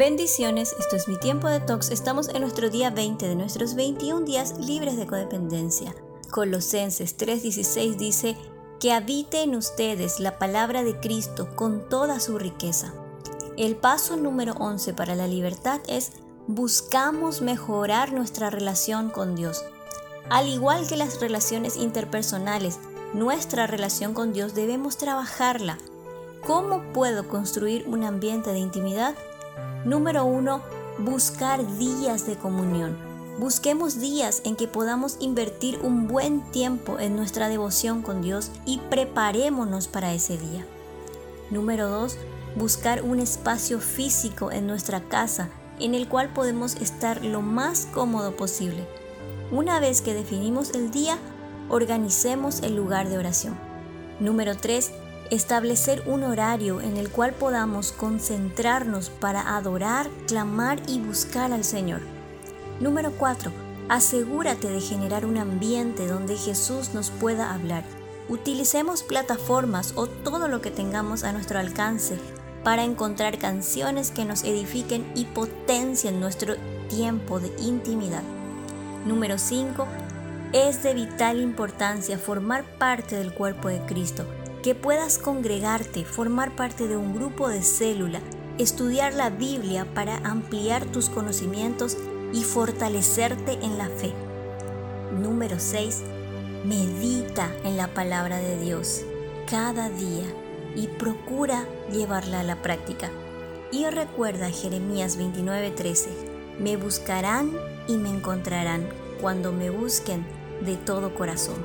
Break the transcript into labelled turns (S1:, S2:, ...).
S1: Bendiciones, esto es mi tiempo de tox. Estamos en nuestro día 20 de nuestros 21 días libres de codependencia. Colosenses 3:16 dice, que habite en ustedes la palabra de Cristo con toda su riqueza. El paso número 11 para la libertad es buscamos mejorar nuestra relación con Dios. Al igual que las relaciones interpersonales, nuestra relación con Dios debemos trabajarla. ¿Cómo puedo construir un ambiente de intimidad? Número 1. Buscar días de comunión. Busquemos días en que podamos invertir un buen tiempo en nuestra devoción con Dios y preparémonos para ese día. Número 2. Buscar un espacio físico en nuestra casa en el cual podemos estar lo más cómodo posible. Una vez que definimos el día, organicemos el lugar de oración. Número 3 establecer un horario en el cual podamos concentrarnos para adorar, clamar y buscar al Señor. Número 4. Asegúrate de generar un ambiente donde Jesús nos pueda hablar. Utilicemos plataformas o todo lo que tengamos a nuestro alcance para encontrar canciones que nos edifiquen y potencien nuestro tiempo de intimidad. Número 5. Es de vital importancia formar parte del cuerpo de Cristo que puedas congregarte, formar parte de un grupo de célula, estudiar la Biblia para ampliar tus conocimientos y fortalecerte en la fe. Número 6. Medita en la palabra de Dios cada día y procura llevarla a la práctica. Y recuerda Jeremías 29:13, me buscarán y me encontrarán cuando me busquen de todo corazón.